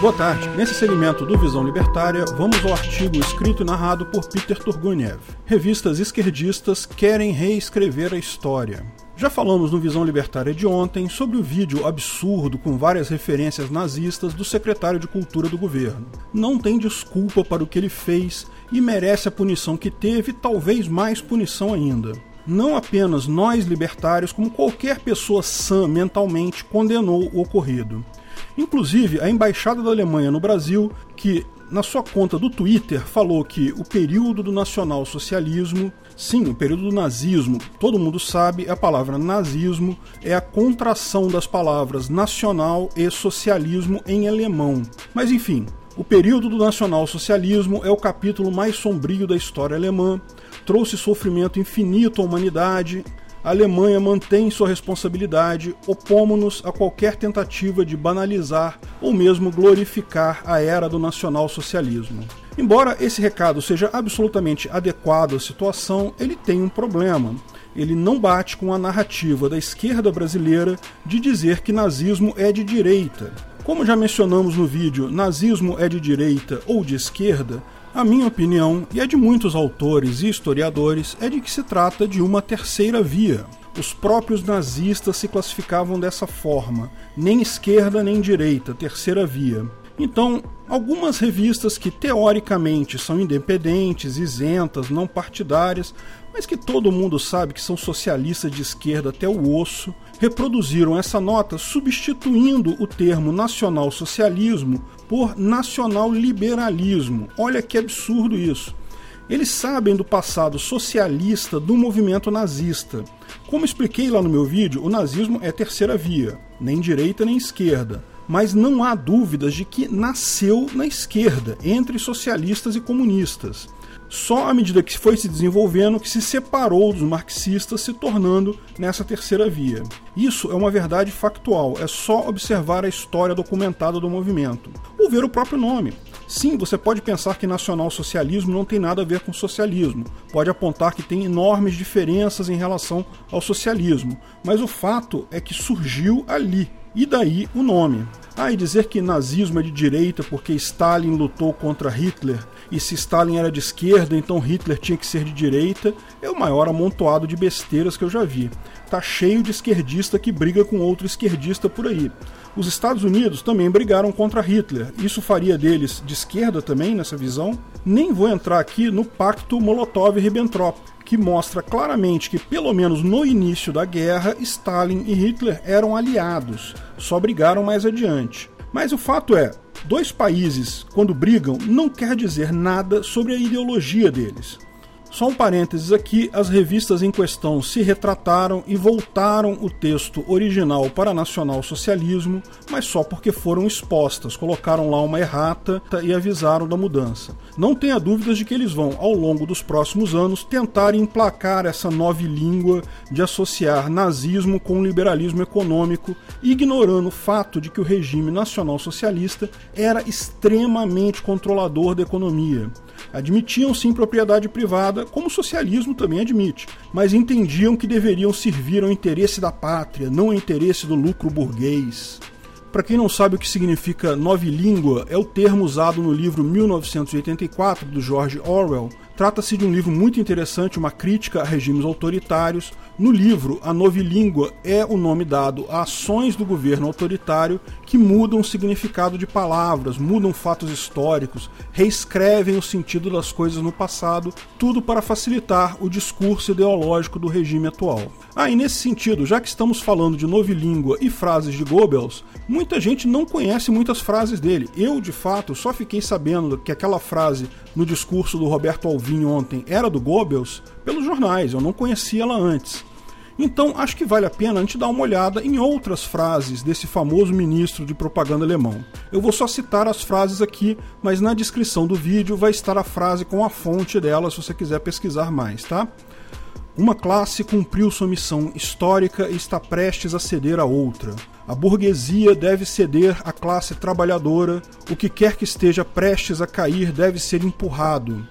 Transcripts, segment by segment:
Boa tarde. Nesse segmento do Visão Libertária, vamos ao artigo escrito e narrado por Peter Turguniev. Revistas esquerdistas querem reescrever a história. Já falamos no Visão Libertária de ontem sobre o vídeo absurdo com várias referências nazistas do secretário de Cultura do governo. Não tem desculpa para o que ele fez e merece a punição que teve, talvez mais punição ainda. Não apenas nós libertários, como qualquer pessoa sã mentalmente, condenou o ocorrido. Inclusive, a embaixada da Alemanha no Brasil, que na sua conta do Twitter falou que o período do nacionalsocialismo, sim, o período do nazismo, todo mundo sabe, a palavra nazismo é a contração das palavras nacional e socialismo em alemão. Mas enfim, o período do nacionalsocialismo é o capítulo mais sombrio da história alemã, trouxe sofrimento infinito à humanidade, a Alemanha mantém sua responsabilidade, opomos-nos a qualquer tentativa de banalizar ou mesmo glorificar a era do nacionalsocialismo. Embora esse recado seja absolutamente adequado à situação, ele tem um problema. Ele não bate com a narrativa da esquerda brasileira de dizer que nazismo é de direita. Como já mencionamos no vídeo Nazismo é de direita ou de esquerda, a minha opinião, e a de muitos autores e historiadores, é de que se trata de uma terceira via. Os próprios nazistas se classificavam dessa forma, nem esquerda nem direita, terceira via. Então, algumas revistas que teoricamente são independentes, isentas, não partidárias, mas que todo mundo sabe que são socialistas de esquerda até o osso, reproduziram essa nota substituindo o termo nacional-socialismo por nacional-liberalismo. Olha que absurdo isso. Eles sabem do passado socialista do movimento nazista. Como expliquei lá no meu vídeo, o nazismo é terceira via, nem direita nem esquerda. Mas não há dúvidas de que nasceu na esquerda, entre socialistas e comunistas. Só à medida que foi se desenvolvendo que se separou dos marxistas, se tornando nessa terceira via. Isso é uma verdade factual, é só observar a história documentada do movimento, ou ver o próprio nome. Sim, você pode pensar que nacional-socialismo não tem nada a ver com socialismo, pode apontar que tem enormes diferenças em relação ao socialismo, mas o fato é que surgiu ali, e daí o nome. Ah, e dizer que nazismo é de direita porque Stalin lutou contra Hitler e se Stalin era de esquerda, então Hitler tinha que ser de direita, é o maior amontoado de besteiras que eu já vi. Tá cheio de esquerdista que briga com outro esquerdista por aí. Os Estados Unidos também brigaram contra Hitler. Isso faria deles de esquerda também nessa visão? Nem vou entrar aqui no pacto Molotov-Ribbentrop, que mostra claramente que, pelo menos no início da guerra, Stalin e Hitler eram aliados, só brigaram mais adiante. Mas o fato é, dois países, quando brigam, não quer dizer nada sobre a ideologia deles. Só um parênteses aqui: as revistas em questão se retrataram e voltaram o texto original para nacional-socialismo, mas só porque foram expostas, colocaram lá uma errata e avisaram da mudança. Não tenha dúvidas de que eles vão, ao longo dos próximos anos, tentar emplacar essa nova língua de associar nazismo com liberalismo econômico, ignorando o fato de que o regime nacional-socialista era extremamente controlador da economia. Admitiam sim propriedade privada, como o socialismo também admite, mas entendiam que deveriam servir ao interesse da pátria, não ao interesse do lucro burguês. Para quem não sabe o que significa novilíngua, é o termo usado no livro 1984 do George Orwell, Trata-se de um livro muito interessante, uma crítica a regimes autoritários. No livro, a novilíngua é o nome dado a ações do governo autoritário que mudam o significado de palavras, mudam fatos históricos, reescrevem o sentido das coisas no passado, tudo para facilitar o discurso ideológico do regime atual. Ah, nesse sentido, já que estamos falando de novilíngua e frases de Goebbels, muita gente não conhece muitas frases dele. Eu, de fato, só fiquei sabendo que aquela frase no discurso do Roberto Alvim ontem era do Goebbels pelos jornais, eu não conhecia ela antes. Então acho que vale a pena a gente dar uma olhada em outras frases desse famoso ministro de propaganda alemão. Eu vou só citar as frases aqui, mas na descrição do vídeo vai estar a frase com a fonte dela se você quiser pesquisar mais, tá? Uma classe cumpriu sua missão histórica e está prestes a ceder a outra. A burguesia deve ceder à classe trabalhadora, o que quer que esteja prestes a cair deve ser empurrado.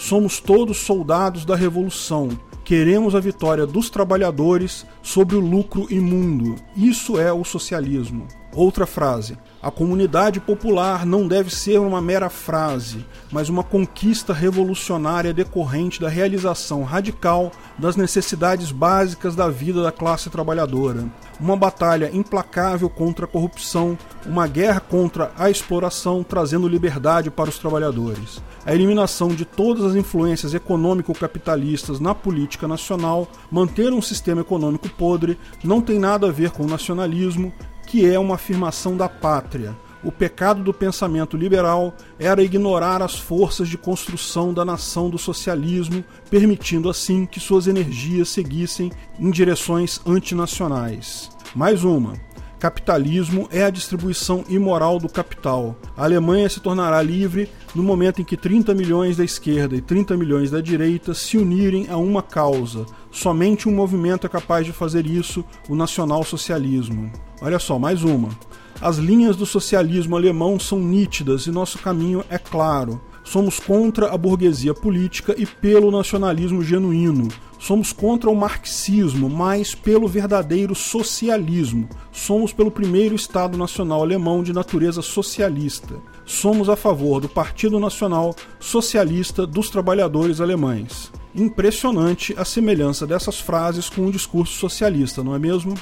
Somos todos soldados da revolução. Queremos a vitória dos trabalhadores sobre o lucro imundo. Isso é o socialismo. Outra frase: A comunidade popular não deve ser uma mera frase, mas uma conquista revolucionária decorrente da realização radical das necessidades básicas da vida da classe trabalhadora. Uma batalha implacável contra a corrupção, uma guerra contra a exploração, trazendo liberdade para os trabalhadores. A eliminação de todas as influências econômico-capitalistas na política nacional, manter um sistema econômico podre, não tem nada a ver com nacionalismo que é uma afirmação da pátria. O pecado do pensamento liberal era ignorar as forças de construção da nação do socialismo, permitindo assim que suas energias seguissem em direções antinacionais. Mais uma. Capitalismo é a distribuição imoral do capital. A Alemanha se tornará livre no momento em que 30 milhões da esquerda e 30 milhões da direita se unirem a uma causa. Somente um movimento é capaz de fazer isso, o nacionalsocialismo. Olha só, mais uma. As linhas do socialismo alemão são nítidas e nosso caminho é claro. Somos contra a burguesia política e pelo nacionalismo genuíno. Somos contra o marxismo, mas pelo verdadeiro socialismo. Somos pelo primeiro Estado Nacional Alemão de natureza socialista. Somos a favor do Partido Nacional Socialista dos Trabalhadores Alemães. Impressionante a semelhança dessas frases com o discurso socialista, não é mesmo?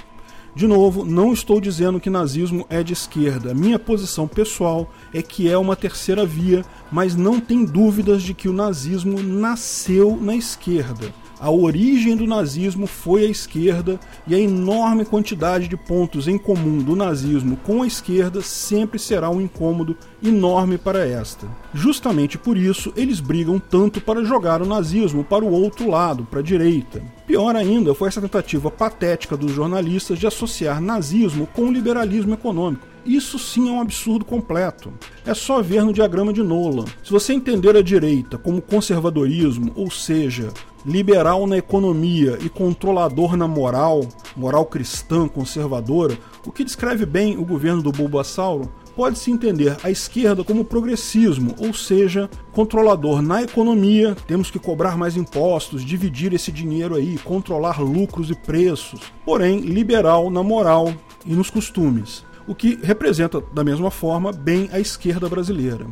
De novo, não estou dizendo que nazismo é de esquerda. Minha posição pessoal é que é uma terceira via, mas não tem dúvidas de que o nazismo nasceu na esquerda. A origem do nazismo foi a esquerda e a enorme quantidade de pontos em comum do nazismo com a esquerda sempre será um incômodo enorme para esta. Justamente por isso, eles brigam tanto para jogar o nazismo para o outro lado, para a direita. Pior ainda foi essa tentativa patética dos jornalistas de associar nazismo com liberalismo econômico. Isso sim é um absurdo completo. É só ver no diagrama de Nolan. Se você entender a direita como conservadorismo, ou seja, liberal na economia e controlador na moral, moral cristã conservadora, o que descreve bem o governo do Bulbasauro, pode-se entender a esquerda como progressismo, ou seja, controlador na economia, temos que cobrar mais impostos, dividir esse dinheiro aí, controlar lucros e preços, porém liberal na moral e nos costumes, o que representa da mesma forma bem a esquerda brasileira.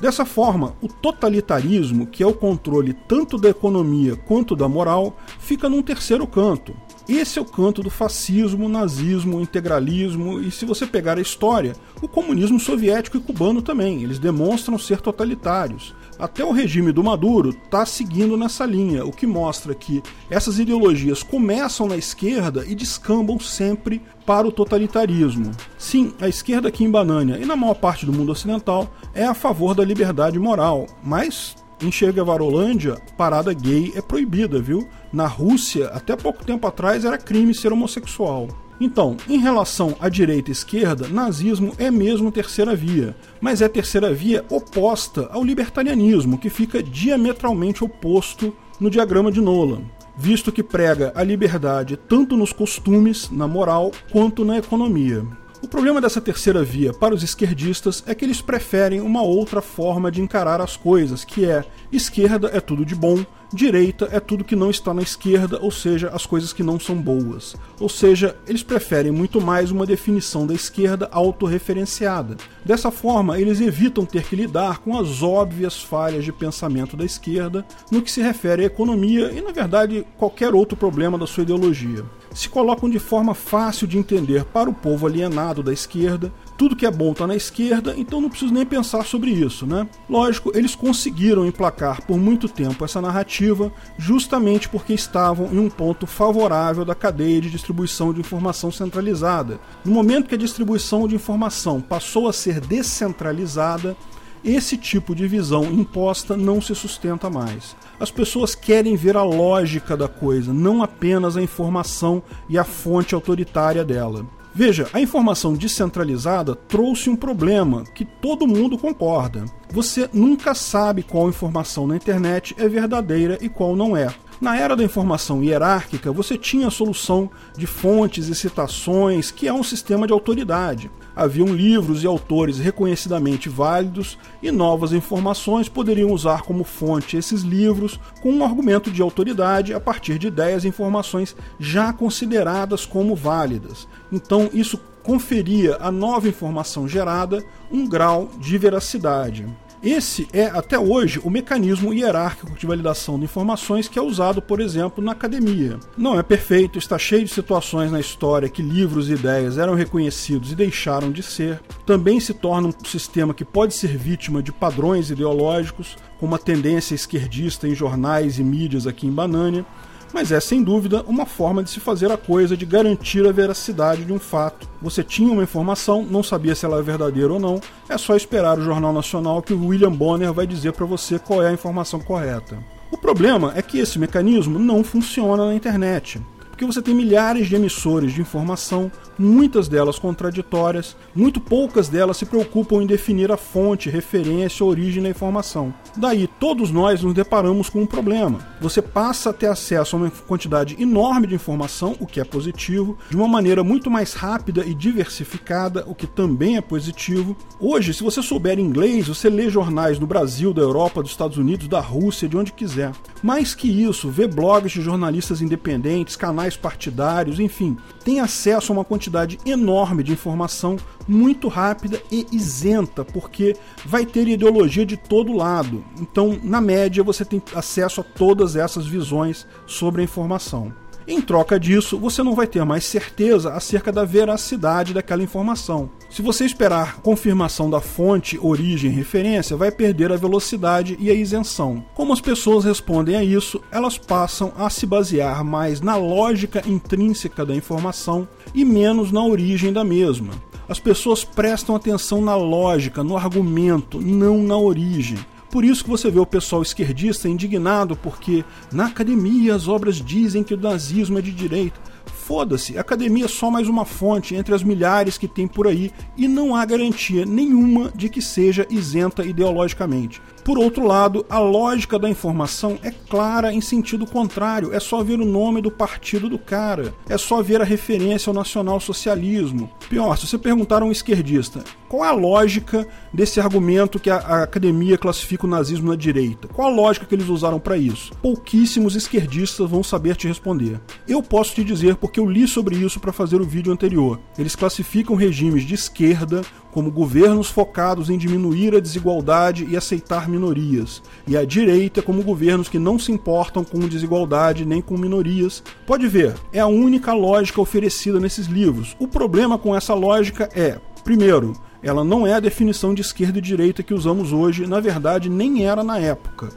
Dessa forma, o totalitarismo, que é o controle tanto da economia quanto da moral, fica num terceiro canto. Esse é o canto do fascismo, nazismo, integralismo e, se você pegar a história, o comunismo soviético e cubano também. Eles demonstram ser totalitários. Até o regime do Maduro está seguindo nessa linha, o que mostra que essas ideologias começam na esquerda e descambam sempre para o totalitarismo. Sim, a esquerda aqui em Banânia e na maior parte do mundo ocidental é a favor da liberdade moral, mas em Chegavarolândia, parada gay é proibida, viu? Na Rússia, até pouco tempo atrás, era crime ser homossexual. Então, em relação à direita e esquerda, nazismo é mesmo terceira via, mas é terceira via oposta ao libertarianismo, que fica diametralmente oposto no diagrama de Nolan, visto que prega a liberdade tanto nos costumes, na moral, quanto na economia. O problema dessa terceira via para os esquerdistas é que eles preferem uma outra forma de encarar as coisas, que é esquerda é tudo de bom, direita é tudo que não está na esquerda, ou seja, as coisas que não são boas. Ou seja, eles preferem muito mais uma definição da esquerda autorreferenciada. Dessa forma, eles evitam ter que lidar com as óbvias falhas de pensamento da esquerda no que se refere à economia e, na verdade, qualquer outro problema da sua ideologia se colocam de forma fácil de entender para o povo alienado da esquerda. Tudo que é bom está na esquerda, então não preciso nem pensar sobre isso, né? Lógico, eles conseguiram emplacar por muito tempo essa narrativa, justamente porque estavam em um ponto favorável da cadeia de distribuição de informação centralizada. No momento que a distribuição de informação passou a ser descentralizada, esse tipo de visão imposta não se sustenta mais. As pessoas querem ver a lógica da coisa, não apenas a informação e a fonte autoritária dela. Veja, a informação descentralizada trouxe um problema que todo mundo concorda. Você nunca sabe qual informação na internet é verdadeira e qual não é. Na era da informação hierárquica, você tinha a solução de fontes e citações, que é um sistema de autoridade. Haviam livros e autores reconhecidamente válidos, e novas informações poderiam usar como fonte esses livros com um argumento de autoridade a partir de ideias e informações já consideradas como válidas. Então, isso conferia à nova informação gerada um grau de veracidade. Esse é, até hoje, o mecanismo hierárquico de validação de informações que é usado, por exemplo, na academia. Não é perfeito, está cheio de situações na história que livros e ideias eram reconhecidos e deixaram de ser. Também se torna um sistema que pode ser vítima de padrões ideológicos, com uma tendência esquerdista em jornais e mídias aqui em Banânia mas é sem dúvida uma forma de se fazer a coisa de garantir a veracidade de um fato. Você tinha uma informação, não sabia se ela é verdadeira ou não, é só esperar o Jornal Nacional que o William Bonner vai dizer para você qual é a informação correta. O problema é que esse mecanismo não funciona na internet porque você tem milhares de emissores de informação, muitas delas contraditórias, muito poucas delas se preocupam em definir a fonte, referência, origem da informação. Daí, todos nós nos deparamos com um problema. Você passa a ter acesso a uma quantidade enorme de informação, o que é positivo, de uma maneira muito mais rápida e diversificada, o que também é positivo. Hoje, se você souber inglês, você lê jornais do Brasil, da Europa, dos Estados Unidos, da Rússia, de onde quiser. Mais que isso, vê blogs de jornalistas independentes, canais partidários, enfim, tem acesso a uma quantidade enorme de informação muito rápida e isenta, porque vai ter ideologia de todo lado. Então, na média, você tem acesso a todas essas visões sobre a informação. Em troca disso, você não vai ter mais certeza acerca da veracidade daquela informação. Se você esperar confirmação da fonte, origem e referência, vai perder a velocidade e a isenção. Como as pessoas respondem a isso, elas passam a se basear mais na lógica intrínseca da informação e menos na origem da mesma. As pessoas prestam atenção na lógica, no argumento, não na origem. Por isso que você vê o pessoal esquerdista indignado porque na academia as obras dizem que o nazismo é de direita. Foda-se, academia é só mais uma fonte entre as milhares que tem por aí e não há garantia nenhuma de que seja isenta ideologicamente. Por outro lado, a lógica da informação é clara em sentido contrário. É só ver o nome do partido do cara. É só ver a referência ao nacional-socialismo. Pior, se você perguntar a um esquerdista qual é a lógica desse argumento que a, a academia classifica o nazismo na direita, qual a lógica que eles usaram para isso? Pouquíssimos esquerdistas vão saber te responder. Eu posso te dizer porque eu li sobre isso para fazer o vídeo anterior. Eles classificam regimes de esquerda como governos focados em diminuir a desigualdade e aceitar minorias, e a direita como governos que não se importam com desigualdade nem com minorias. Pode ver, é a única lógica oferecida nesses livros. O problema com essa lógica é, primeiro, ela não é a definição de esquerda e direita que usamos hoje, na verdade, nem era na época.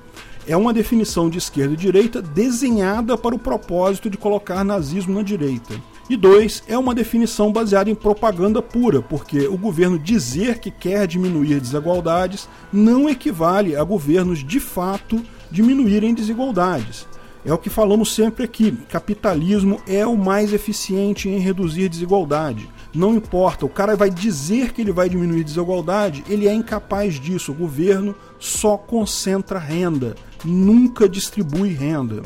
É uma definição de esquerda e direita desenhada para o propósito de colocar nazismo na direita. E dois, é uma definição baseada em propaganda pura, porque o governo dizer que quer diminuir desigualdades não equivale a governos de fato diminuírem desigualdades. É o que falamos sempre aqui: capitalismo é o mais eficiente em reduzir desigualdade. Não importa, o cara vai dizer que ele vai diminuir desigualdade, ele é incapaz disso. O governo só concentra renda, nunca distribui renda.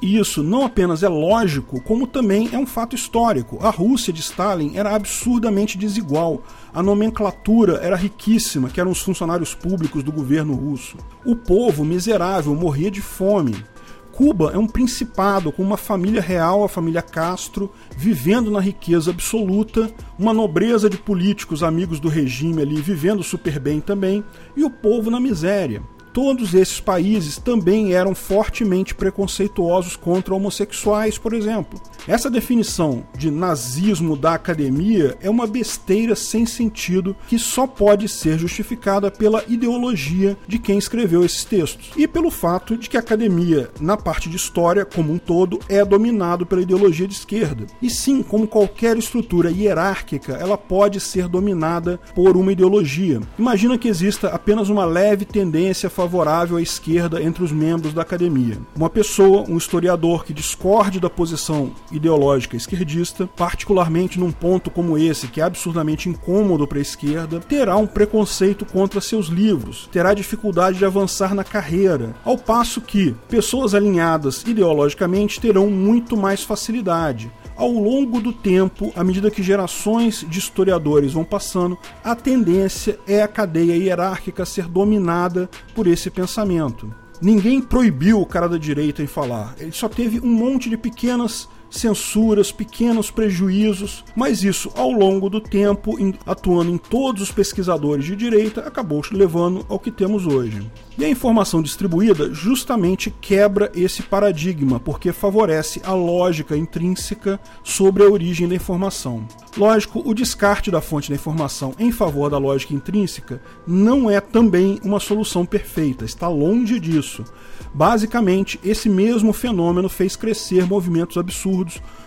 Isso não apenas é lógico, como também é um fato histórico. A Rússia de Stalin era absurdamente desigual. A nomenclatura era riquíssima, que eram os funcionários públicos do governo russo. O povo miserável morria de fome. Cuba é um principado com uma família real, a família Castro, vivendo na riqueza absoluta, uma nobreza de políticos amigos do regime ali vivendo super bem também, e o povo na miséria todos esses países também eram fortemente preconceituosos contra homossexuais, por exemplo. Essa definição de nazismo da academia é uma besteira sem sentido que só pode ser justificada pela ideologia de quem escreveu esses textos e pelo fato de que a academia, na parte de história como um todo, é dominado pela ideologia de esquerda. E sim, como qualquer estrutura hierárquica, ela pode ser dominada por uma ideologia. Imagina que exista apenas uma leve tendência favorável à esquerda entre os membros da academia. Uma pessoa, um historiador que discorde da posição ideológica esquerdista, particularmente num ponto como esse, que é absurdamente incômodo para a esquerda, terá um preconceito contra seus livros, terá dificuldade de avançar na carreira, ao passo que pessoas alinhadas ideologicamente terão muito mais facilidade ao longo do tempo, à medida que gerações de historiadores vão passando, a tendência é a cadeia hierárquica ser dominada por esse pensamento. Ninguém proibiu o cara da direita em falar. Ele só teve um monte de pequenas censuras, pequenos prejuízos, mas isso ao longo do tempo, atuando em todos os pesquisadores de direita, acabou levando ao que temos hoje. E a informação distribuída justamente quebra esse paradigma, porque favorece a lógica intrínseca sobre a origem da informação. Lógico, o descarte da fonte da informação em favor da lógica intrínseca não é também uma solução perfeita, está longe disso. Basicamente, esse mesmo fenômeno fez crescer movimentos absurdos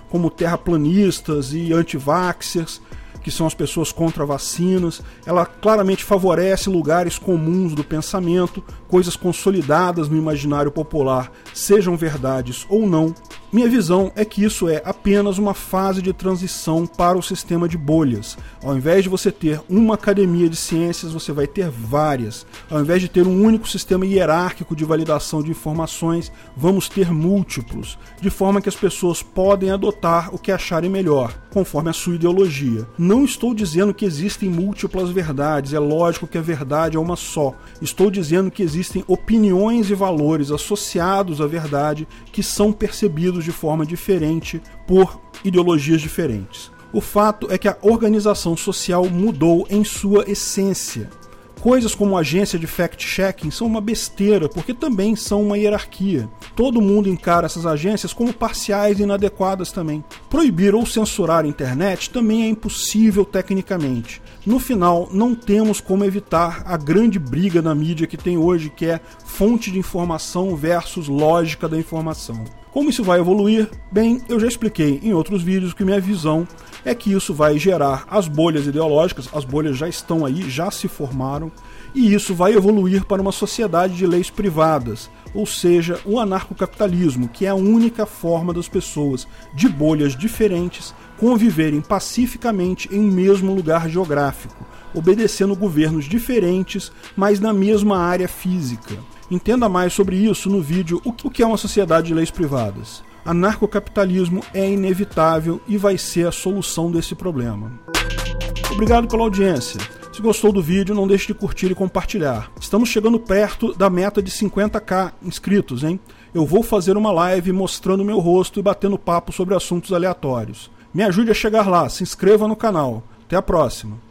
como terraplanistas e antivaxers, que são as pessoas contra vacinas. Ela claramente favorece lugares comuns do pensamento, coisas consolidadas no imaginário popular, sejam verdades ou não, minha visão é que isso é apenas uma fase de transição para o sistema de bolhas. Ao invés de você ter uma academia de ciências, você vai ter várias. Ao invés de ter um único sistema hierárquico de validação de informações, vamos ter múltiplos, de forma que as pessoas podem adotar o que acharem melhor, conforme a sua ideologia. Não estou dizendo que existem múltiplas verdades, é lógico que a verdade é uma só. Estou dizendo que existem opiniões e valores associados à verdade que são percebidos de forma diferente por ideologias diferentes. O fato é que a organização social mudou em sua essência. Coisas como agência de fact-checking são uma besteira, porque também são uma hierarquia. Todo mundo encara essas agências como parciais e inadequadas também. Proibir ou censurar a internet também é impossível tecnicamente. No final, não temos como evitar a grande briga na mídia que tem hoje, que é fonte de informação versus lógica da informação. Como isso vai evoluir? Bem, eu já expliquei em outros vídeos que minha visão é que isso vai gerar as bolhas ideológicas, as bolhas já estão aí, já se formaram, e isso vai evoluir para uma sociedade de leis privadas, ou seja, o anarcocapitalismo, que é a única forma das pessoas de bolhas diferentes conviverem pacificamente em um mesmo lugar geográfico, obedecendo governos diferentes, mas na mesma área física. Entenda mais sobre isso no vídeo O que é uma sociedade de leis privadas. Anarcocapitalismo é inevitável e vai ser a solução desse problema. Obrigado pela audiência. Se gostou do vídeo, não deixe de curtir e compartilhar. Estamos chegando perto da meta de 50k inscritos, hein? Eu vou fazer uma live mostrando meu rosto e batendo papo sobre assuntos aleatórios. Me ajude a chegar lá, se inscreva no canal. Até a próxima.